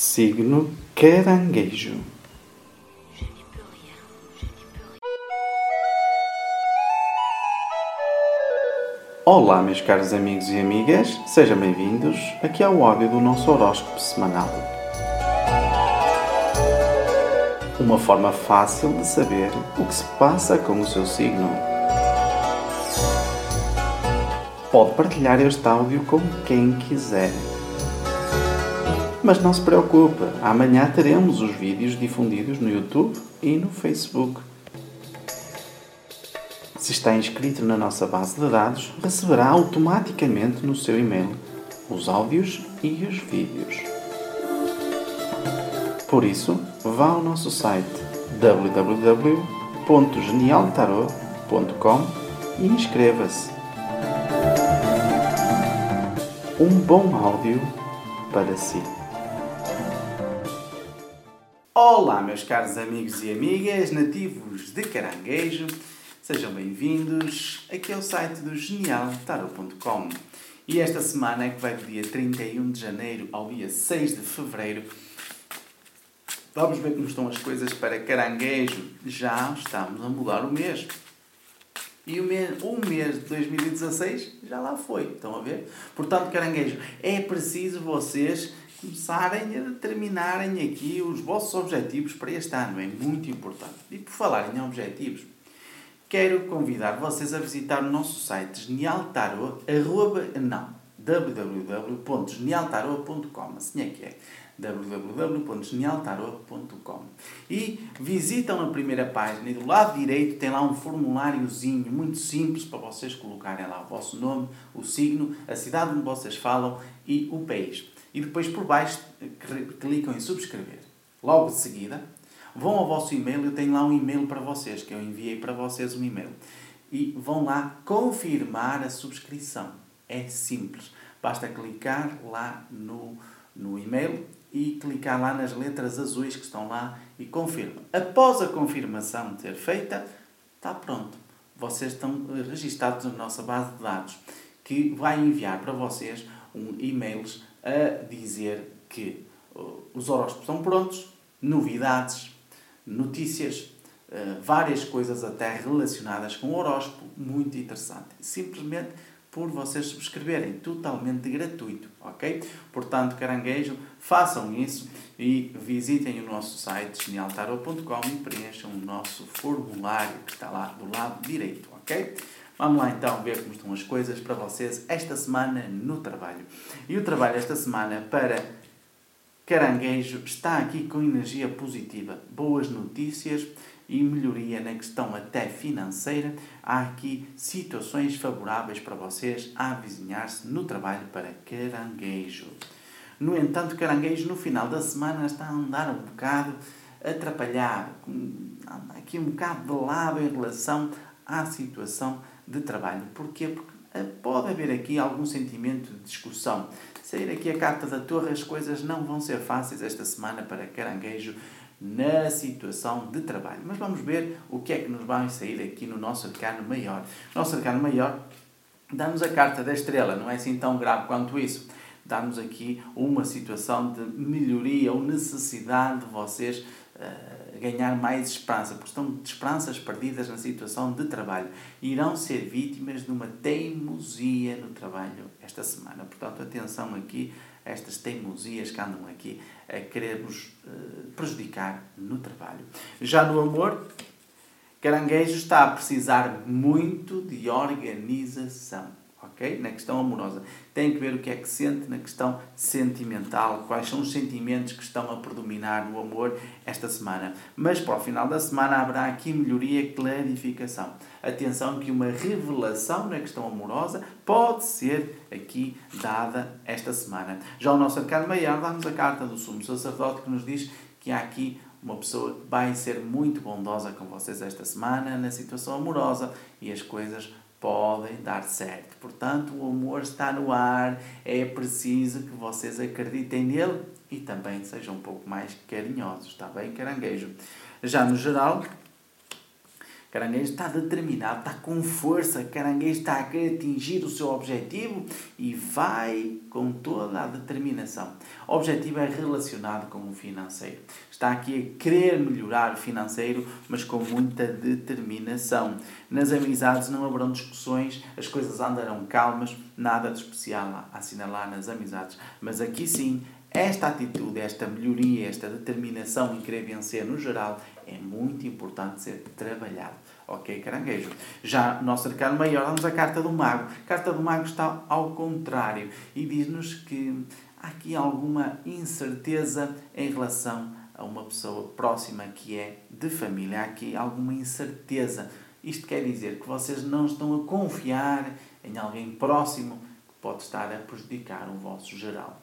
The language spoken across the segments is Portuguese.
Signo Caranguejo. Olá, meus caros amigos e amigas, sejam bem-vindos aqui ao áudio do nosso horóscopo semanal. Uma forma fácil de saber o que se passa com o seu signo. Pode partilhar este áudio com quem quiser. Mas não se preocupe, amanhã teremos os vídeos difundidos no YouTube e no Facebook. Se está inscrito na nossa base de dados, receberá automaticamente no seu e-mail os áudios e os vídeos. Por isso, vá ao nosso site www.genialtarot.com e inscreva-se. Um bom áudio para si. Olá, meus caros amigos e amigas nativos de Caranguejo. Sejam bem-vindos aqui ao site do genialtarot.com. E esta semana é que vai do dia 31 de janeiro ao dia 6 de fevereiro. Vamos ver como estão as coisas para Caranguejo. Já estamos a mudar o mês. E o mês, o mês de 2016 já lá foi. Estão a ver? Portanto, Caranguejo, é preciso vocês começarem a determinarem aqui os vossos objetivos para este ano. É muito importante. E por falar em objetivos, quero convidar vocês a visitar o nosso site genialtarot, arroba, não, www.genialtarot.com, assim é que é, www.genialtarot.com e visitam a primeira página e do lado direito tem lá um formuláriozinho muito simples para vocês colocarem lá o vosso nome, o signo, a cidade onde vocês falam e o país. E depois por baixo clicam em subscrever. Logo de seguida Vão ao vosso e-mail, eu tenho lá um e-mail para vocês, que eu enviei para vocês um e-mail. E vão lá confirmar a subscrição. É simples. Basta clicar lá no, no e-mail e clicar lá nas letras azuis que estão lá e confirma. Após a confirmação ter feita, está pronto. Vocês estão registados na nossa base de dados, que vai enviar para vocês um e-mail a dizer que uh, os horóscopos estão prontos, novidades, notícias, uh, várias coisas até relacionadas com o horóscopo, muito interessante. Simplesmente por vocês subscreverem, totalmente gratuito, ok? Portanto, caranguejo, façam isso e visitem o nosso site genialtarot.com e preencham o nosso formulário que está lá do lado direito, ok? Vamos lá então ver como estão as coisas para vocês esta semana no trabalho. E o trabalho esta semana para Caranguejo está aqui com energia positiva, boas notícias e melhoria na questão até financeira. Há aqui situações favoráveis para vocês a avizinhar-se no trabalho para Caranguejo. No entanto, Caranguejo no final da semana está a andar um bocado atrapalhado, aqui um bocado de lado em relação à situação de trabalho. Porquê? Porque pode haver aqui algum sentimento de discussão. Sair aqui a carta da torre, as coisas não vão ser fáceis esta semana para caranguejo na situação de trabalho. Mas vamos ver o que é que nos vai sair aqui no nosso arcano maior. Nosso arcano maior dá-nos a carta da estrela, não é assim tão grave quanto isso. Dá-nos aqui uma situação de melhoria ou necessidade de vocês uh, ganhar mais esperança, porque estão de esperanças perdidas na situação de trabalho. Irão ser vítimas de uma teimosia no trabalho esta semana. Portanto, atenção aqui a estas teimosias que andam aqui a querer-vos uh, prejudicar no trabalho. Já no amor, Caranguejo está a precisar muito de organização ok? Na questão amorosa. Tem que ver o que é que sente na questão sentimental, quais são os sentimentos que estão a predominar no amor esta semana. Mas para o final da semana haverá aqui melhoria e clarificação. Atenção que uma revelação na questão amorosa pode ser aqui dada esta semana. Já o nosso arcano maior dá-nos a carta do sumo sacerdote que nos diz que há aqui uma pessoa vai ser muito bondosa com vocês esta semana na situação amorosa e as coisas podem dar certo. Portanto, o amor está no ar, é preciso que vocês acreditem nele e também sejam um pouco mais carinhosos, está bem, caranguejo? Já no geral, caranguejo está determinado, está com força, caranguejo está a querer atingir o seu objetivo e vai com toda a determinação. O objetivo é relacionado com o financeiro. Está aqui a querer melhorar o financeiro, mas com muita determinação. Nas amizades não haverão discussões, as coisas andarão calmas, nada de especial a assinalar nas amizades. Mas aqui sim, esta atitude, esta melhoria, esta determinação em querer vencer no geral é muito importante ser trabalhado. Ok, caranguejo? Já nosso arcano maior, vamos à carta do mago. A carta do mago está ao contrário e diz-nos que há aqui alguma incerteza em relação a uma pessoa próxima que é de família. Há aqui alguma incerteza. Isto quer dizer que vocês não estão a confiar em alguém próximo que pode estar a prejudicar o vosso geral.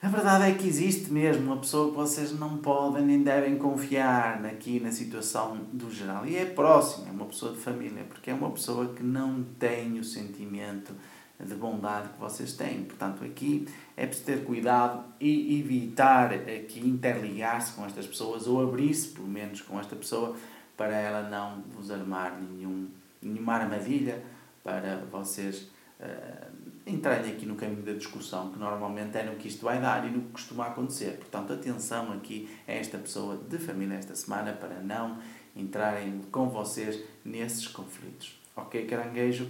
A verdade é que existe mesmo uma pessoa que vocês não podem nem devem confiar aqui na situação do geral. E é próxima, é uma pessoa de família, porque é uma pessoa que não tem o sentimento de bondade que vocês têm. Portanto, aqui é preciso ter cuidado e evitar aqui interligar-se com estas pessoas ou abrir-se, pelo menos, com esta pessoa para ela não vos armar nenhum, nenhuma armadilha para vocês uh, entrarem aqui no caminho da discussão, que normalmente é no que isto vai dar e no que costuma acontecer. Portanto, atenção aqui a esta pessoa de família esta semana para não entrarem com vocês nesses conflitos. Ok, caranguejo?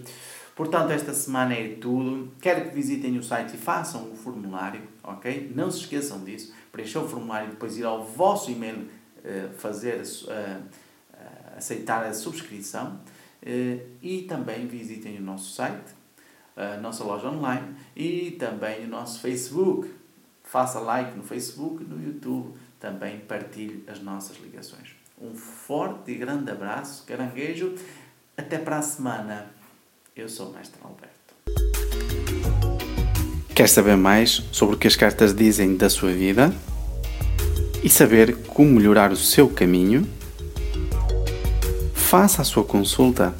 Portanto, esta semana é tudo. Quero que visitem o site e façam o formulário, ok? Não se esqueçam disso. Preencher o formulário e depois ir ao vosso e-mail uh, fazer, uh, aceitar a subscrição. e também visitem o nosso site a nossa loja online e também o nosso Facebook. Faça like no Facebook no YouTube. Também partilhe as nossas ligações. Um forte e grande abraço, caranguejo. Até para a semana. Eu sou o Mestre Alberto. Quer saber mais sobre o que as cartas dizem da sua vida? E saber como melhorar o seu caminho? Faça a sua consulta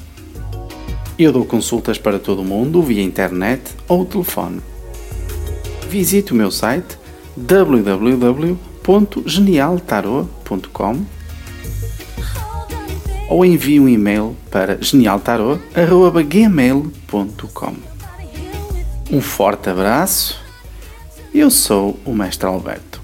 eu dou consultas para todo mundo via internet ou telefone. Visite o meu site www.genialtarot.com ou envie um e-mail para genialtarot.gmail.com Um forte abraço. Eu sou o Mestre Alberto.